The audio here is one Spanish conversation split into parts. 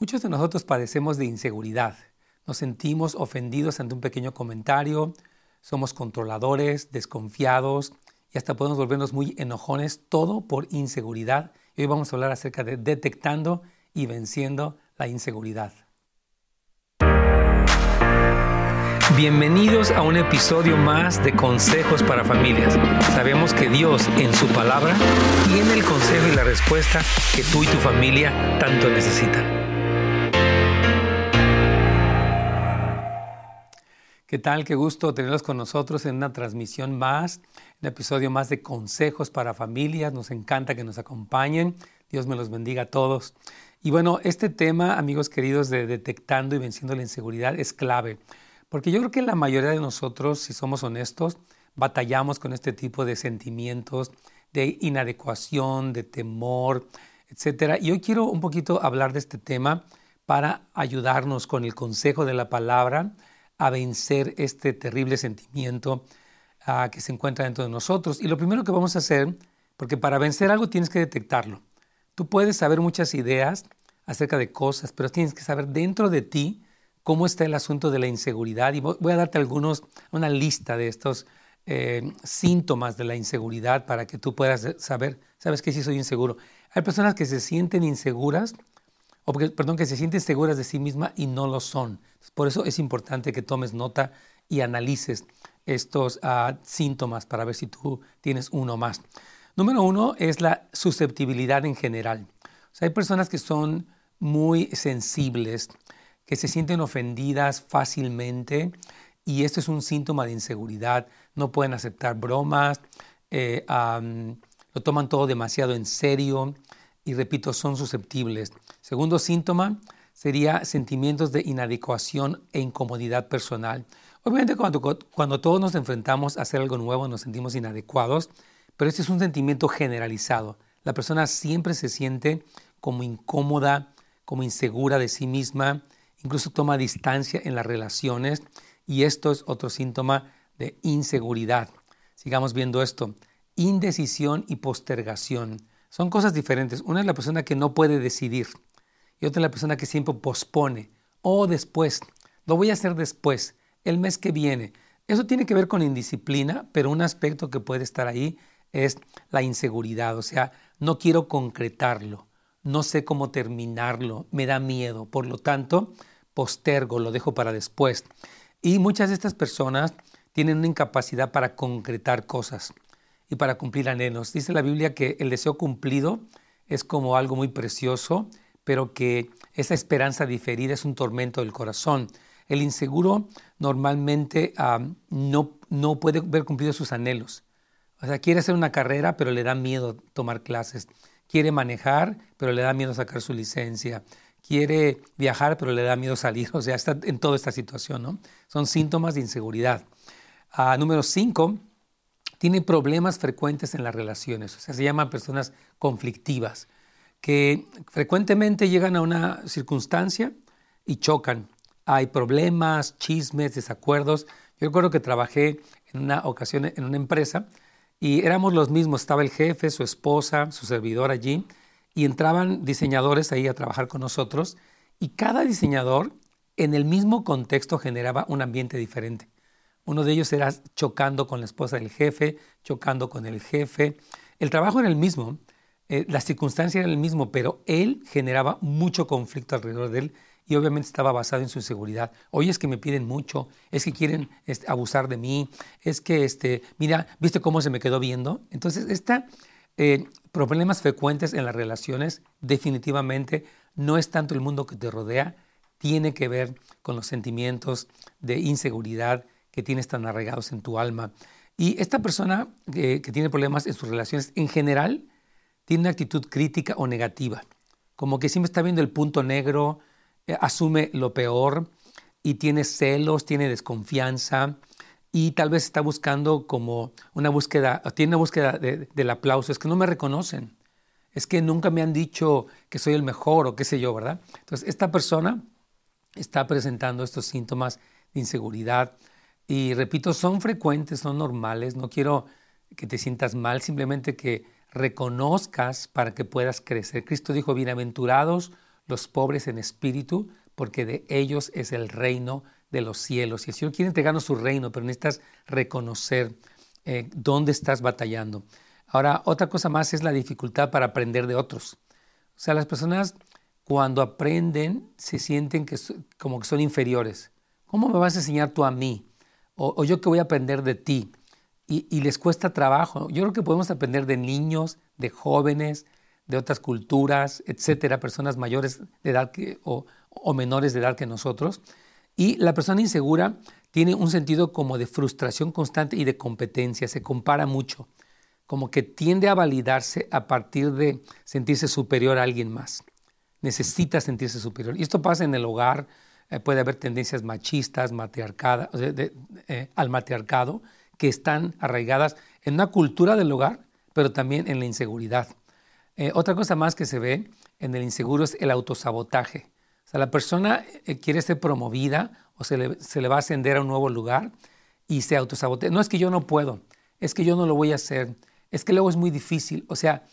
Muchos de nosotros padecemos de inseguridad. Nos sentimos ofendidos ante un pequeño comentario, somos controladores, desconfiados y hasta podemos volvernos muy enojones, todo por inseguridad. Hoy vamos a hablar acerca de detectando y venciendo la inseguridad. Bienvenidos a un episodio más de Consejos para Familias. Sabemos que Dios en su palabra tiene el consejo y la respuesta que tú y tu familia tanto necesitan. ¿Qué tal? Qué gusto tenerlos con nosotros en una transmisión más, un episodio más de consejos para familias. Nos encanta que nos acompañen. Dios me los bendiga a todos. Y bueno, este tema, amigos queridos, de detectando y venciendo la inseguridad es clave, porque yo creo que la mayoría de nosotros, si somos honestos, batallamos con este tipo de sentimientos de inadecuación, de temor, etc. Y hoy quiero un poquito hablar de este tema para ayudarnos con el consejo de la palabra a vencer este terrible sentimiento ah, que se encuentra dentro de nosotros. Y lo primero que vamos a hacer, porque para vencer algo tienes que detectarlo. Tú puedes saber muchas ideas acerca de cosas, pero tienes que saber dentro de ti cómo está el asunto de la inseguridad. Y voy a darte algunos, una lista de estos eh, síntomas de la inseguridad para que tú puedas saber, sabes que sí soy inseguro. Hay personas que se sienten inseguras o perdón, que se sienten seguras de sí misma y no lo son. Por eso es importante que tomes nota y analices estos ah, síntomas para ver si tú tienes uno más. Número uno es la susceptibilidad en general. Hay personas que son muy sensibles, que se sienten ofendidas fácilmente y esto es un síntoma de inseguridad. No pueden aceptar bromas, eh, lo toman todo demasiado en serio y repito, son susceptibles. Segundo síntoma sería sentimientos de inadecuación e incomodidad personal. Obviamente cuando, cuando todos nos enfrentamos a hacer algo nuevo nos sentimos inadecuados, pero este es un sentimiento generalizado. La persona siempre se siente como incómoda, como insegura de sí misma, incluso toma distancia en las relaciones y esto es otro síntoma de inseguridad. Sigamos viendo esto. Indecisión y postergación. Son cosas diferentes. Una es la persona que no puede decidir y otra es la persona que siempre pospone. O después, lo voy a hacer después, el mes que viene. Eso tiene que ver con indisciplina, pero un aspecto que puede estar ahí es la inseguridad. O sea, no quiero concretarlo, no sé cómo terminarlo, me da miedo. Por lo tanto, postergo, lo dejo para después. Y muchas de estas personas tienen una incapacidad para concretar cosas y para cumplir anhelos. Dice la Biblia que el deseo cumplido es como algo muy precioso, pero que esa esperanza diferida es un tormento del corazón. El inseguro normalmente no, no puede ver cumplidos sus anhelos. O sea, quiere hacer una carrera, pero le da miedo tomar clases. Quiere manejar, pero le da miedo sacar su licencia. Quiere viajar, pero le da miedo salir. O sea, está en toda esta situación, ¿no? Son síntomas de inseguridad. Ah, número cinco, tiene problemas frecuentes en las relaciones, o sea, se llaman personas conflictivas, que frecuentemente llegan a una circunstancia y chocan. Hay problemas, chismes, desacuerdos. Yo recuerdo que trabajé en una ocasión en una empresa y éramos los mismos, estaba el jefe, su esposa, su servidor allí, y entraban diseñadores ahí a trabajar con nosotros, y cada diseñador en el mismo contexto generaba un ambiente diferente. Uno de ellos era chocando con la esposa del jefe, chocando con el jefe. El trabajo era el mismo, eh, la circunstancia era el mismo, pero él generaba mucho conflicto alrededor de él y obviamente estaba basado en su seguridad. Oye, es que me piden mucho, es que quieren este, abusar de mí, es que, este, mira, ¿viste cómo se me quedó viendo? Entonces, está eh, problemas frecuentes en las relaciones definitivamente no es tanto el mundo que te rodea, tiene que ver con los sentimientos de inseguridad, que tienes tan arraigados en tu alma. Y esta persona que, tiene problemas en sus relaciones, en general, tiene una actitud crítica o negativa, como que siempre está viendo el punto negro, eh, asume lo peor y tiene celos, tiene desconfianza y tal vez está buscando como una búsqueda, tiene una búsqueda del aplauso, es que no me reconocen, es que nunca me han dicho que soy el mejor o qué sé yo, ¿verdad? Entonces, esta persona está presentando estos síntomas de inseguridad, y repito, son frecuentes, son normales, no quiero que te sientas mal, simplemente que reconozcas para que puedas crecer. Cristo dijo, bienaventurados los pobres en espíritu, porque de ellos es el reino de los cielos. Y el Señor quiere entregarnos su reino, pero necesitas reconocer eh, dónde estás batallando. Ahora, otra cosa más es la dificultad para aprender de otros. O sea, las personas cuando aprenden se sienten que, como que son inferiores. ¿Cómo me vas a enseñar tú a mí? O, yo que voy a aprender de ti. Y, les cuesta trabajo. Yo creo que podemos aprender de niños, de jóvenes, de otras culturas, etcétera, personas mayores de edad o, o menores de edad que nosotros. Y la persona insegura tiene un sentido como de frustración constante y de competencia, se compara mucho, como que tiende a validarse a partir de sentirse superior a alguien más. Necesita sentirse superior. Y esto pasa en el hogar, eh, puede haber tendencias machistas, matriarcadas, eh, al matriarcado, que están arraigadas en una cultura del hogar, pero también en la inseguridad. Eh, otra cosa más que se ve en el inseguro es el autosabotaje. O sea, la persona quiere ser promovida o se le, va a ascender a un nuevo lugar y se autosabotea. No es que yo no puedo, es que yo no lo voy a hacer, es que luego es muy difícil. O sea,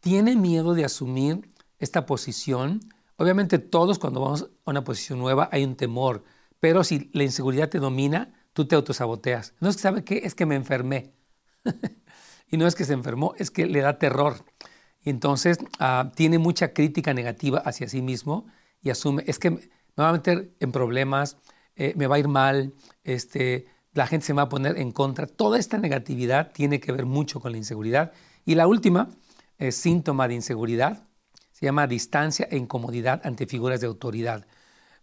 tiene miedo de asumir esta posición. Obviamente todos cuando vamos a una posición nueva hay un temor, pero si la inseguridad te domina, tú te autosaboteas. No es que sabe qué, es que me enfermé. y no es que se enfermó, es que le da terror. Y entonces ah, tiene mucha crítica negativa hacia sí mismo y asume, es que me va a meter en problemas, eh, me va a ir mal, este, la gente se va a poner en contra. Toda esta negatividad tiene que ver mucho con la inseguridad. Y la última es síntoma de inseguridad, se llama distancia e incomodidad ante figuras de autoridad.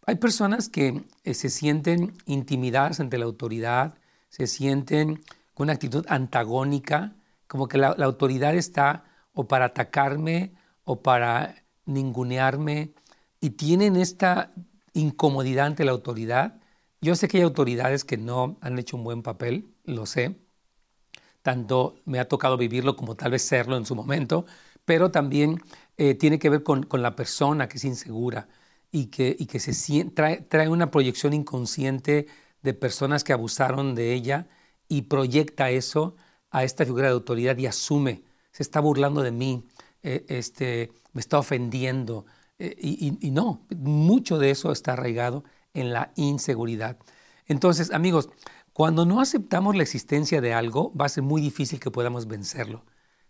Hay personas que eh, se sienten intimidadas ante la autoridad, se sienten con una actitud antagónica, como que la, autoridad está o para atacarme o para ningunearme, y tienen esta incomodidad ante la autoridad yo sé que hay autoridades que no han hecho un buen papel, lo sé. Tanto me ha tocado vivirlo como tal vez serlo en su momento, pero también eh, tiene que ver con, la persona que es insegura y que, y que se trae, trae una proyección inconsciente de personas que abusaron de ella y proyecta eso a esta figura de autoridad y asume, se está burlando de mí, eh, este, me está ofendiendo. Eh, y, y, no, mucho de eso está arraigado en la inseguridad. Entonces, amigos, cuando no aceptamos la existencia de algo, va a ser muy difícil que podamos vencerlo.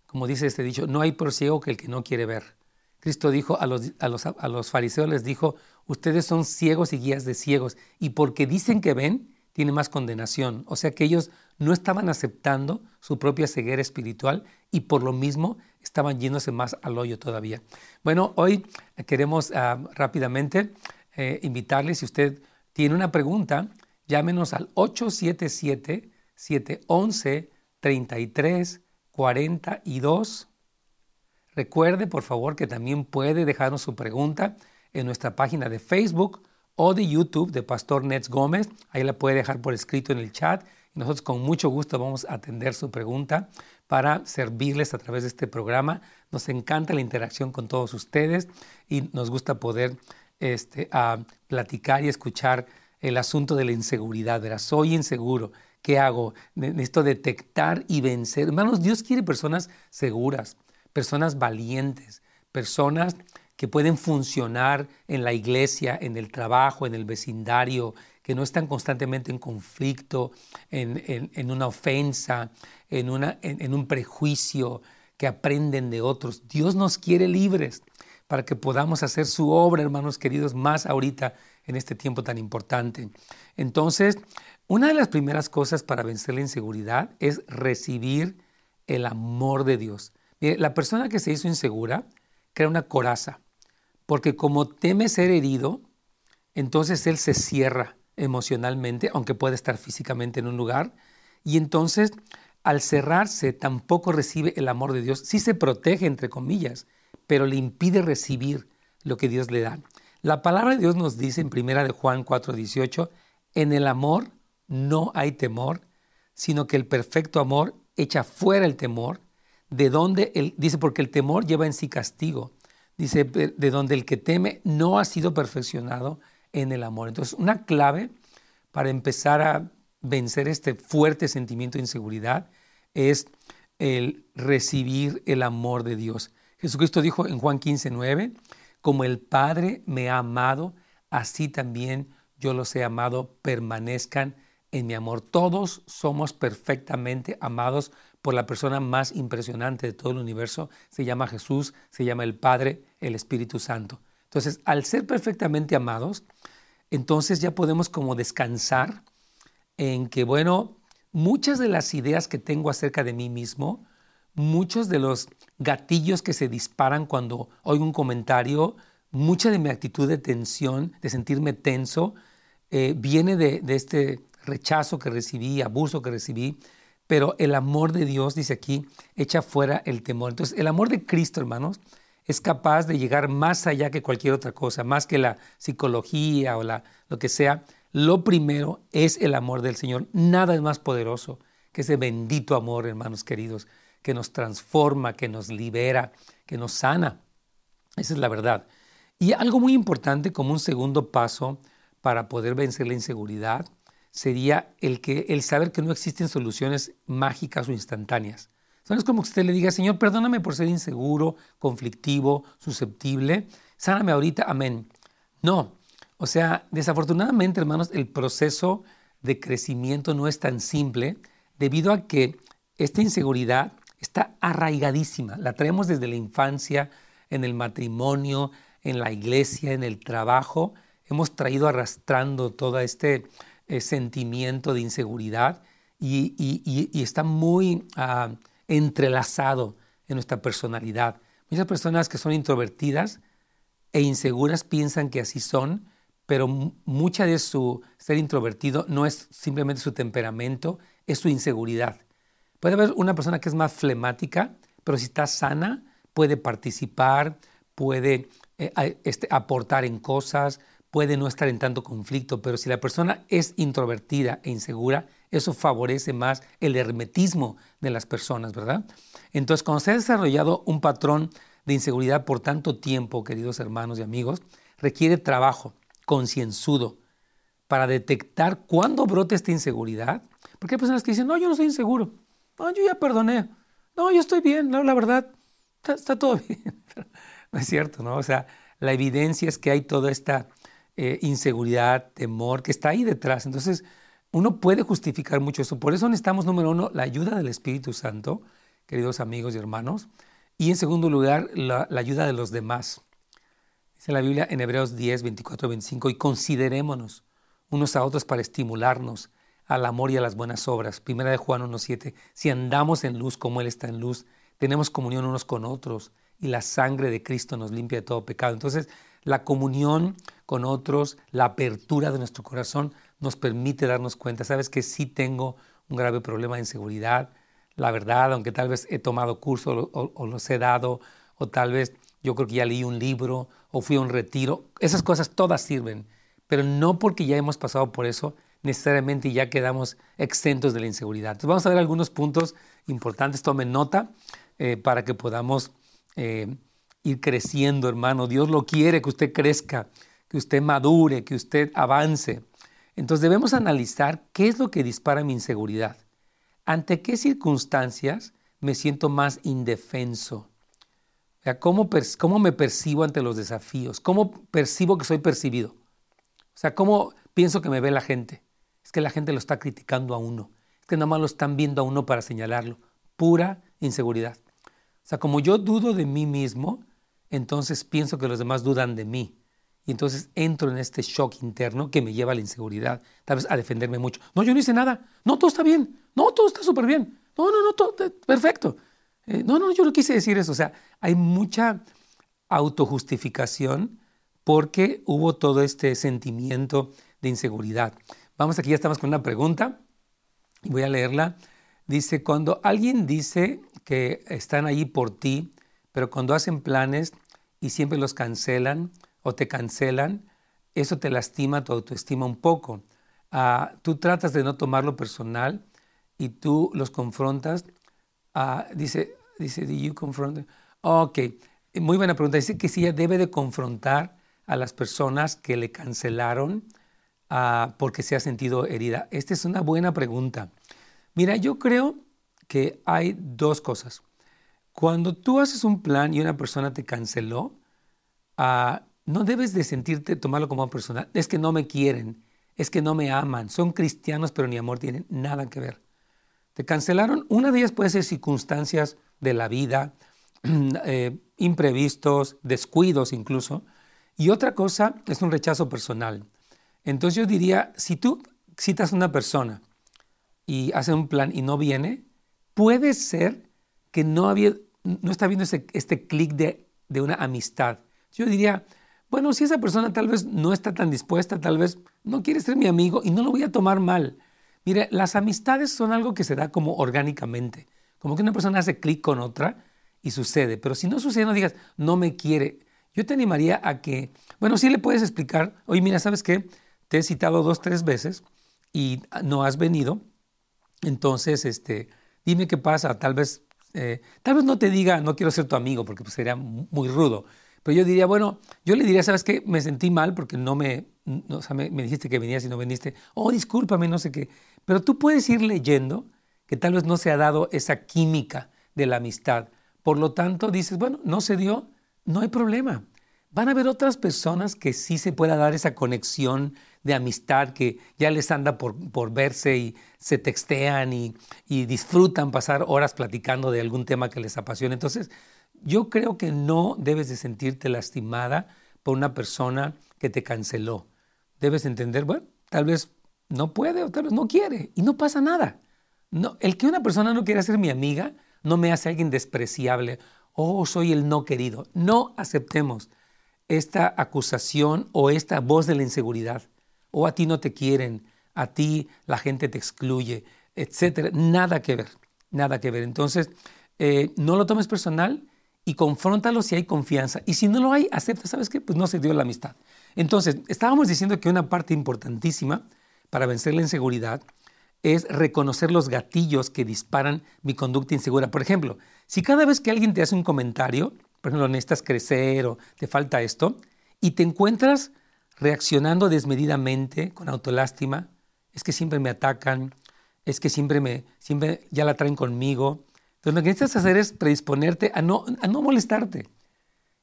Como dice este dicho, no hay por ciego que el que no quiere ver. Cristo dijo a los, a los, a los fariseos, les dijo, ustedes son ciegos y guías de ciegos, y porque dicen que ven, tiene más condenación. O sea que ellos no estaban aceptando su propia ceguera espiritual y por lo mismo estaban yéndose más al hoyo todavía. Bueno, hoy queremos ah, rápidamente eh, invitarle, si usted tiene una pregunta, llámenos al 877-711-3342. Recuerde, por favor, que también puede dejarnos su pregunta en nuestra página de Facebook o de YouTube de Pastor Nets Gómez. Ahí la puede dejar por escrito en el chat y nosotros con mucho gusto vamos a atender su pregunta para servirles a través de este programa. Nos encanta la interacción con todos ustedes y nos gusta poder este, platicar y escuchar el asunto de la inseguridad. Verás, soy inseguro. ¿Qué hago? Necesito detectar y vencer. Hermanos, Dios quiere personas seguras, personas valientes, personas que pueden funcionar en la iglesia, en el trabajo, en el vecindario, que no están constantemente en conflicto, en, una ofensa, en, en un prejuicio, que aprenden de otros. Dios nos quiere libres para que podamos hacer su obra, hermanos queridos, más ahorita en este tiempo tan importante. Entonces, una de las primeras cosas para vencer la inseguridad es recibir el amor de Dios. La persona que se hizo insegura crea una coraza, porque como teme ser herido, entonces él se cierra emocionalmente, aunque puede estar físicamente en un lugar, y entonces al cerrarse tampoco recibe el amor de Dios, sí se protege, entre comillas, pero le impide recibir lo que Dios le da. La palabra de Dios nos dice en primera de Juan 4:18, en el amor no hay temor, sino que el perfecto amor echa fuera el temor, de donde el, dice porque el temor lleva en sí castigo. Dice de donde el que teme no ha sido perfeccionado en el amor. Entonces, una clave para empezar a vencer este fuerte sentimiento de inseguridad es el recibir el amor de Dios. Jesucristo dijo en Juan 15, 9, como el Padre me ha amado, así también yo los he amado, permanezcan en mi amor. Todos somos perfectamente amados por la persona más impresionante de todo el universo. Se llama Jesús, se llama el Padre, el Espíritu Santo. Entonces, al ser perfectamente amados, entonces ya podemos como descansar en que, bueno, muchas de las ideas que tengo acerca de mí mismo, muchos de los gatillos que se disparan cuando oigo un comentario, mucha de mi actitud de tensión, de sentirme tenso, eh, viene de, este rechazo que recibí, abuso que recibí, pero el amor de Dios, dice aquí, echa fuera el temor. Entonces, el amor de Cristo, hermanos, es capaz de llegar más allá que cualquier otra cosa, más que la psicología o la, lo que sea. Lo primero es el amor del Señor. Nada es más poderoso que ese bendito amor, hermanos queridos, que nos transforma, que nos libera, que nos sana. Esa es la verdad. Y algo muy importante como un segundo paso para poder vencer la inseguridad sería el, que, el saber que no existen soluciones mágicas o instantáneas. No es como que usted le diga, Señor, perdóname por ser inseguro, conflictivo, susceptible, sáname ahorita, amén. No, o sea, desafortunadamente, hermanos, el proceso de crecimiento no es tan simple debido a que esta inseguridad está arraigadísima, la traemos desde la infancia, en el matrimonio, en la iglesia, en el trabajo, hemos traído arrastrando todo este eh, sentimiento de inseguridad y, está muy ah, entrelazado en nuestra personalidad. Muchas personas que son introvertidas e inseguras piensan que así son, pero mucha de su ser introvertido no es simplemente su temperamento, es su inseguridad. Puede haber una persona que es más flemática, pero si está sana, puede participar, puede eh, este, aportar en cosas, puede no estar en tanto conflicto, pero si la persona es introvertida e insegura, eso favorece más el hermetismo de las personas, ¿verdad? Entonces, cuando se ha desarrollado un patrón de inseguridad por tanto tiempo, queridos hermanos y amigos, requiere trabajo concienzudo para detectar cuándo brota esta inseguridad. Porque hay personas que dicen, no, yo no soy inseguro, no, yo ya perdoné, no, yo estoy bien, no, la verdad, está, todo bien. no es cierto, ¿no? O sea, la evidencia es que hay toda esta eh, inseguridad, temor, que está ahí detrás. Entonces, uno puede justificar mucho eso. Por eso necesitamos, número uno, la ayuda del Espíritu Santo, queridos amigos y hermanos. Y en segundo lugar, la, ayuda de los demás. Dice la Biblia en Hebreos 10, 24, 25, y considerémonos unos a otros para estimularnos al amor y a las buenas obras. Primera de Juan 1.7, si andamos en luz como Él está en luz, tenemos comunión unos con otros y la sangre de Cristo nos limpia de todo pecado. Entonces, la comunión con otros, la apertura de nuestro corazón nos permite darnos cuenta, sabes que sí tengo un grave problema de inseguridad, la verdad, aunque tal vez he tomado curso o, los he dado, o tal vez yo creo que ya leí un libro o fui a un retiro, esas cosas todas sirven, pero no porque ya hemos pasado por eso, necesariamente ya quedamos exentos de la inseguridad. Entonces vamos a ver algunos puntos importantes, tomen nota eh, para que podamos eh, ir creciendo, hermano. Dios lo quiere que usted crezca, que usted madure, que usted avance. Entonces debemos analizar qué es lo que dispara mi inseguridad. ¿Ante qué circunstancias me siento más indefenso? ¿Cómo, ¿Cómo me percibo ante los desafíos? ¿Cómo percibo que soy percibido? O sea, ¿cómo pienso que me ve la gente? Es que la gente lo está criticando a uno. Es que nada más lo están viendo a uno para señalarlo. Pura inseguridad. O sea, como yo dudo de mí mismo, entonces pienso que los demás dudan de mí. Y entonces entro en este shock interno que me lleva a la inseguridad, tal vez a defenderme mucho. No, yo no hice nada. No, todo está bien. No, todo está súper bien. No, no, no, todo eh, perfecto. Eh, no, no, yo no quise decir eso. O sea, hay mucha autojustificación porque hubo todo este sentimiento de inseguridad. Vamos aquí, ya estamos con una pregunta voy a leerla. Dice, cuando alguien dice que están ahí por ti, pero cuando hacen planes y siempre los cancelan o te cancelan, eso te lastima tu autoestima un poco. Ah, tú tratas de no tomarlo personal y tú los confrontas. Ah, dice, dice, ¿do you confront? Ok, muy buena pregunta. Dice que sí, ella debe de confrontar a las personas que le cancelaron ah, porque se ha sentido herida. Esta es una buena pregunta. Mira, yo creo que hay dos cosas. Cuando tú haces un plan y una persona te canceló, ah, no debes de sentirte, tomarlo como personal. Es que no me quieren, es que no me aman, son cristianos, pero ni amor tienen nada que ver. Te cancelaron, una de ellas puede ser circunstancias de la vida, eh, imprevistos, descuidos incluso, y otra cosa es un rechazo personal. Entonces yo diría, si tú citas a una persona y hace un plan y no viene, puede ser que no, había, no está viendo este clic de, de una amistad. Yo diría, bueno, si esa persona tal vez no está tan dispuesta, tal vez no quiere ser mi amigo y no lo voy a tomar mal. Mire, las amistades son algo que se da como orgánicamente, como que una persona hace clic con otra y sucede, pero si no sucede, no digas, no me quiere. Yo te animaría a que, bueno, sí le puedes explicar, oye, mira, ¿sabes qué? Te he citado dos, tres veces y no has venido, entonces, este, dime qué pasa, tal vez, eh, tal vez no te diga, no quiero ser tu amigo, porque pues, sería muy rudo, pero yo diría, bueno, yo le diría, ¿sabes qué? Me sentí mal porque no me, o sea, me, dijiste que venías y no viniste. Oh, discúlpame, no sé qué. Pero tú puedes ir leyendo que tal vez no se ha dado esa química de la amistad. Por lo tanto, dices, bueno, no se dio, no hay problema. Van a haber otras personas que sí se pueda dar esa conexión de amistad que ya les anda por, por verse y se textean y, y disfrutan pasar horas platicando de algún tema que les apasiona. Entonces, yo creo que no debes de sentirte lastimada por una persona que te canceló. Debes entender, bueno, tal vez no puede o tal vez no quiere y no pasa nada. No, el que una persona no quiera ser mi amiga no me hace alguien despreciable. Oh, soy el no querido. No aceptemos esta acusación o esta voz de la inseguridad. O a ti no te quieren, a ti la gente te excluye, etcétera. Nada que ver, nada que ver. Entonces, eh, no lo tomes personal y confróntalo si hay confianza. Y si no lo hay, acepta, ¿sabes qué? Pues no se dio la amistad. Entonces, estábamos diciendo que una parte importantísima para vencer la inseguridad es reconocer los gatillos que disparan mi conducta insegura. Por ejemplo, si cada vez que alguien te hace un comentario, por ejemplo, necesitas crecer o te falta esto, y te encuentras reaccionando desmedidamente, con autolástima, es que siempre me atacan, es que siempre me, siempre ya la traen conmigo, entonces lo que necesitas hacer es predisponerte a no, a no molestarte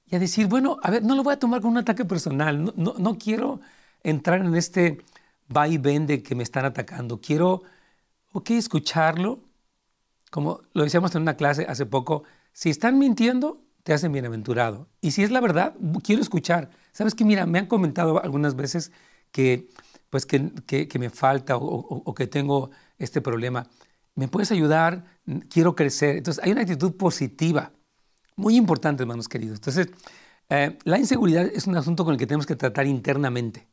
y a decir, bueno, a ver, no lo voy a tomar como un ataque personal, no, no, quiero entrar en este va y ven de que me están atacando, quiero, ok, escucharlo, como lo decíamos en una clase hace poco, si están mintiendo, te hacen bienaventurado. Y si es la verdad, quiero escuchar. Sabes que, mira, me han comentado algunas veces que, pues, que, que, me falta o, que tengo este problema. ¿Me puedes ayudar? Quiero crecer. Entonces, hay una actitud positiva, muy importante, hermanos queridos. Entonces, eh, la inseguridad es un asunto con el que tenemos que tratar internamente.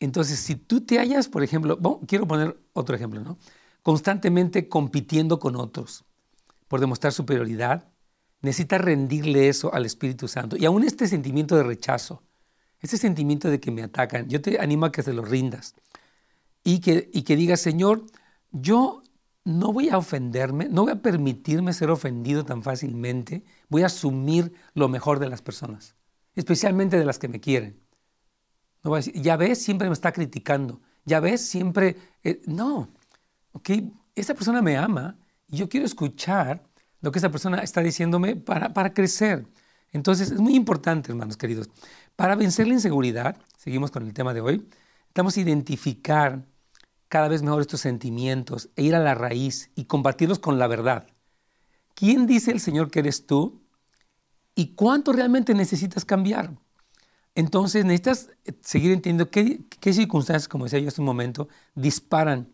Entonces, si tú te hallas, por ejemplo, quiero poner otro ejemplo, ¿no? Constantemente compitiendo con otros por demostrar superioridad, necesitas rendirle eso al Espíritu Santo. Y aún este sentimiento de rechazo, este sentimiento de que me atacan, yo te animo a que se lo rindas y que, y que digas, Señor, yo no voy a ofenderme, no voy a permitirme ser ofendido tan fácilmente, voy a asumir lo mejor de las personas, especialmente de las que me quieren. No voy a decir, ya ves, siempre me está criticando, ya ves, siempre... Eh, no, ok, esa persona me ama y yo quiero escuchar lo que esa persona está diciéndome para, para crecer. Entonces, es muy importante, hermanos queridos. Para vencer la inseguridad, seguimos con el tema de hoy, estamos a identificar cada vez mejor estos sentimientos e ir a la raíz y compartirlos con la verdad. ¿Quién dice el Señor que eres tú? ¿Y cuánto realmente necesitas cambiar? Entonces necesitas seguir entendiendo qué, qué circunstancias, como decía yo hace un momento, disparan.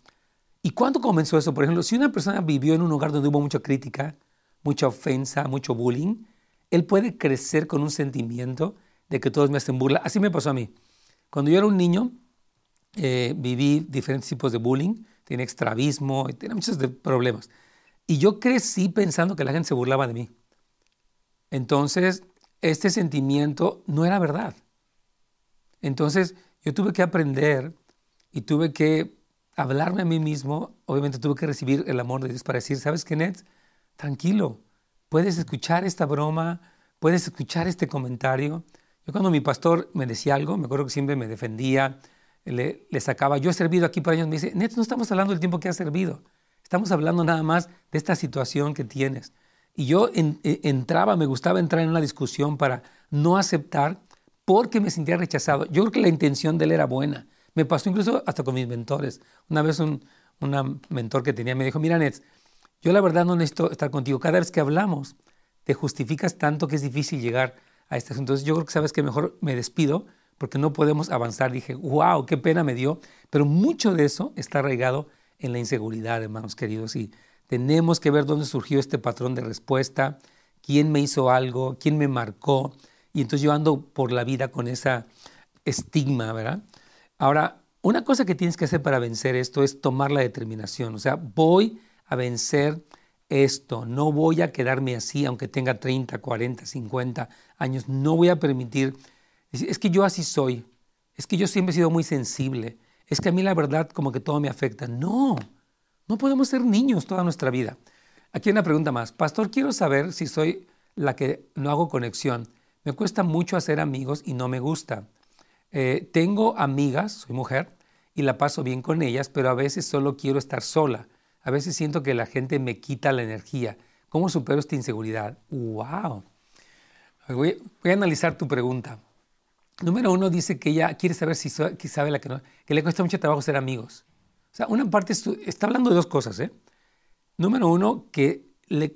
¿Y cuándo comenzó eso? Por ejemplo, si una persona vivió en un lugar donde hubo mucha crítica, mucha ofensa, mucho bullying, él puede crecer con un sentimiento de que todos me hacen burla. Así me pasó a mí. Cuando yo era un niño, eh, viví diferentes tipos de bullying, tenía extravismo, tenía muchos problemas. Y yo crecí pensando que la gente se burlaba de mí. Entonces, este sentimiento no era verdad. Entonces, yo tuve que aprender y tuve que hablarme a mí mismo. Obviamente tuve que recibir el amor de Dios para decir, ¿sabes qué, Ned? Tranquilo, puedes escuchar esta broma, puedes escuchar este comentario. Yo cuando mi pastor me decía algo, me acuerdo que siempre me defendía, le, sacaba, yo he servido aquí por años, me dice, Neto, no estamos hablando del tiempo que has servido, estamos hablando nada más de esta situación que tienes. Y yo e, entraba, me gustaba entrar en una discusión para no aceptar porque me sentía rechazado. Yo creo que la intención de él era buena. Me pasó incluso hasta con mis mentores. Una vez un mentor que tenía me dijo, mira Nets, yo la verdad no necesito estar contigo. Cada vez que hablamos, te justificas tanto que es difícil llegar a este asunto. Entonces yo creo que sabes que mejor me despido porque no podemos avanzar. Dije, wow, qué pena me dio. Pero mucho de eso está arraigado en la inseguridad, hermanos queridos. Y tenemos que ver dónde surgió este patrón de respuesta, quién me hizo algo, quién me marcó. Y entonces yo ando por la vida con esa estigma, ¿verdad? Ahora, una cosa que tienes que hacer para vencer esto es tomar la determinación. O sea, voy a vencer esto, no voy a quedarme así aunque tenga 30, 40, 50 años, no voy a permitir, es que yo así soy, es que yo siempre he sido muy sensible, es que a mí la verdad como que todo me afecta. No, no podemos ser niños toda nuestra vida. Aquí hay una pregunta más. Pastor, quiero saber si soy la que no hago conexión. Me cuesta mucho hacer amigos y no me gusta. Eh, tengo amigas, soy mujer, y la paso bien con ellas, pero a veces solo quiero estar sola. A veces siento que la gente me quita la energía. ¿Cómo supero esta inseguridad? ¡Wow! Voy, a analizar tu pregunta. Número uno dice que ella quiere saber si sabe la que que le cuesta mucho trabajo ser amigos. O sea, una parte está hablando de dos cosas. ¿eh? Número uno, que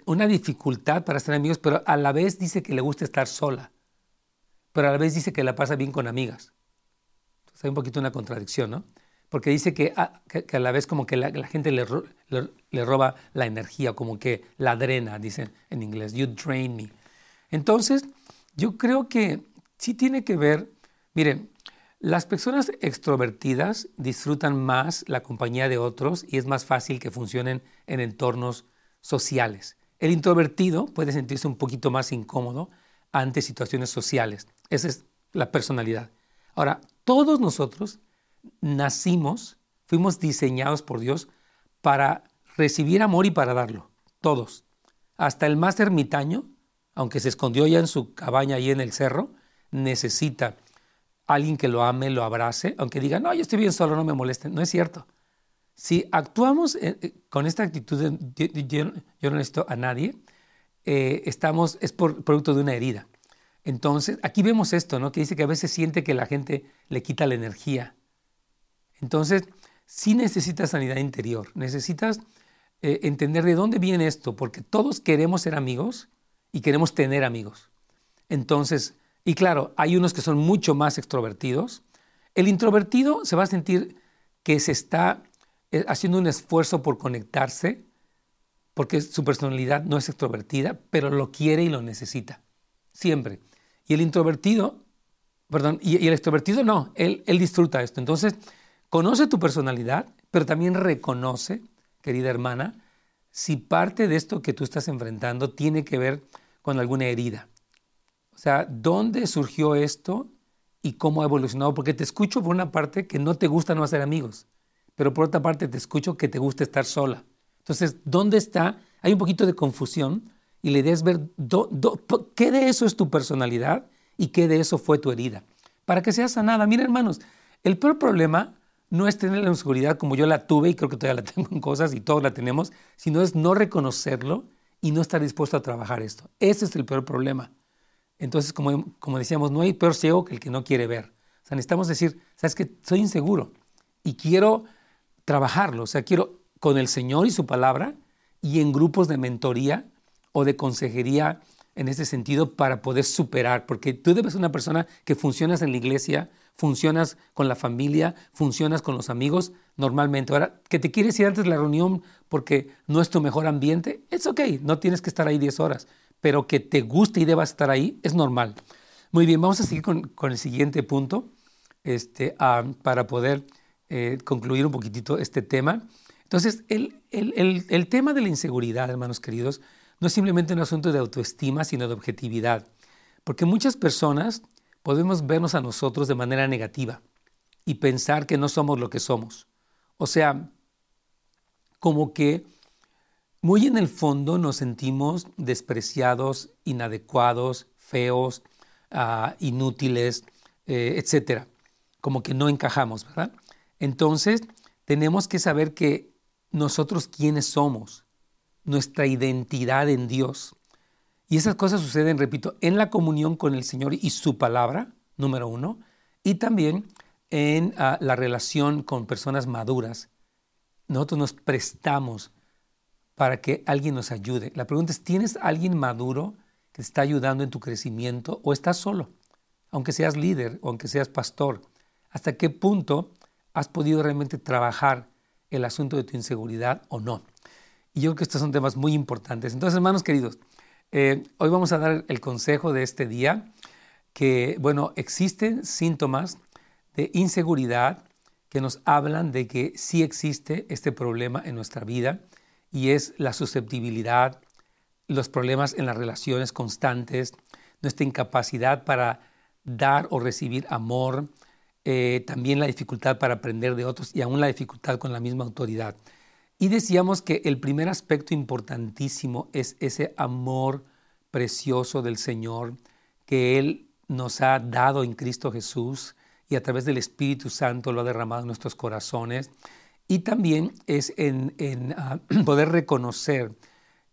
una dificultad para ser amigos, pero a la vez dice que le gusta estar sola. Pero a la vez dice que la pasa bien con amigas. Hay un poquito una contradicción, ¿no? Porque dice que a, la vez como que la, gente le, le, roba la energía, como que la drena, dicen en inglés, you drain me. Entonces, yo creo que sí tiene que ver, miren, las personas extrovertidas disfrutan más la compañía de otros y es más fácil que funcionen en entornos sociales. El introvertido puede sentirse un poquito más incómodo ante situaciones sociales. Esa es la personalidad. Ahora, todos nosotros nacimos, fuimos diseñados por Dios para recibir amor y para darlo, todos. Hasta el más ermitaño, aunque se escondió ya en su cabaña ahí en el cerro, necesita alguien que lo ame, lo abrace, aunque diga, no, yo estoy bien solo, no me molesten. No es cierto. Si actuamos eh, eh, con esta actitud de yo, no necesito a nadie, eh, estamos, es producto de una herida. Entonces, aquí vemos esto, ¿no? Que dice que a veces siente que la gente le quita la energía. Entonces, sí necesitas sanidad interior, necesitas eh, entender de dónde viene esto, porque todos queremos ser amigos y queremos tener amigos. Entonces, y claro, hay unos que son mucho más extrovertidos. El introvertido se va a sentir que se está eh, haciendo un esfuerzo por conectarse, porque su personalidad no es extrovertida, pero lo quiere y lo necesita, siempre. Y el introvertido, perdón, y, el extrovertido no, él, él disfruta esto. Entonces, Conoce tu personalidad, pero también reconoce, querida hermana, si parte de esto que tú estás enfrentando tiene que ver con alguna herida. O sea, ¿dónde surgió esto y cómo ha evolucionado? Porque te escucho por una parte que no te gusta no hacer amigos, pero por otra parte te escucho que te gusta estar sola. Entonces, ¿dónde está? Hay un poquito de confusión y la idea es ver qué de eso es tu personalidad y qué de eso fue tu herida. Para que sea sanada. Mira, hermanos, el peor problema no es tener la inseguridad como yo la tuve y creo que todavía la tengo en cosas y todos la tenemos, sino es no reconocerlo y no estar dispuesto a trabajar esto. Ese es el peor problema. Entonces, como, como decíamos, no hay peor ciego que el que no quiere ver. O sea, necesitamos decir, sabes que soy inseguro y quiero trabajarlo. O sea, quiero con el Señor y su palabra y en grupos de mentoría o de consejería en ese sentido para poder superar, porque tú debes ser una persona que funcionas en la iglesia, funcionas con la familia, funcionas con los amigos normalmente. Ahora, que te quieres ir antes de la reunión porque no es tu mejor ambiente, es ok, no tienes que estar ahí 10 horas, pero que te guste y debas estar ahí es normal. Muy bien, vamos a seguir con, el siguiente punto este, ah, para poder eh, concluir un poquitito este tema. Entonces, el, el tema de la inseguridad, hermanos queridos, no es simplemente un asunto de autoestima, sino de objetividad. Porque muchas personas podemos vernos a nosotros de manera negativa y pensar que no somos lo que somos. O sea, como que muy en el fondo nos sentimos despreciados, inadecuados, feos, ah, inútiles, eh, etc. Como que no encajamos, ¿verdad? Entonces, tenemos que saber que nosotros quiénes somos, nuestra identidad en Dios. Y esas cosas suceden, repito, en la comunión con el Señor y su palabra, número uno, y también en ah, la relación con personas maduras. Nosotros nos prestamos para que alguien nos ayude. La pregunta es, ¿tienes alguien maduro que te está ayudando en tu crecimiento o estás solo? Aunque seas líder o aunque seas pastor, ¿hasta qué punto has podido realmente trabajar el asunto de tu inseguridad o no? Y yo creo que estos son temas muy importantes. Entonces, hermanos queridos, eh, hoy vamos a dar el consejo de este día, que, bueno, existen síntomas de inseguridad que nos hablan de que sí existe este problema en nuestra vida y es la susceptibilidad, los problemas en las relaciones constantes, nuestra incapacidad para dar o recibir amor, eh, también la dificultad para aprender de otros y aún la dificultad con la misma autoridad. Y decíamos que el primer aspecto importantísimo es ese amor precioso del Señor que Él nos ha dado en Cristo Jesús y a través del Espíritu Santo lo ha derramado en nuestros corazones. Y también es en, ah, poder reconocer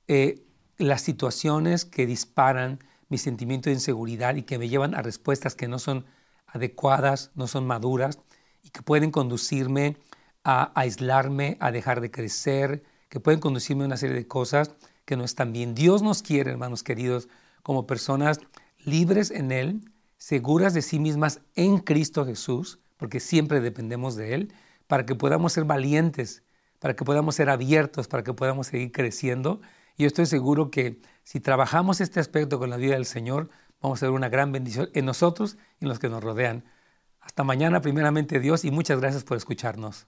eh, las situaciones que disparan mi sentimiento de inseguridad y que me llevan a respuestas que no son adecuadas, no son maduras y que pueden conducirme a aislarme, a dejar de crecer, que pueden conducirme a una serie de cosas que no están bien. Dios nos quiere, hermanos queridos, como personas libres en Él, seguras de sí mismas en Cristo Jesús, porque siempre dependemos de Él, para que podamos ser valientes, para que podamos ser abiertos, para que podamos seguir creciendo. Y yo estoy seguro que si trabajamos este aspecto con la vida del Señor, vamos a ver una gran bendición en nosotros y en los que nos rodean. Hasta mañana, primeramente Dios, y muchas gracias por escucharnos.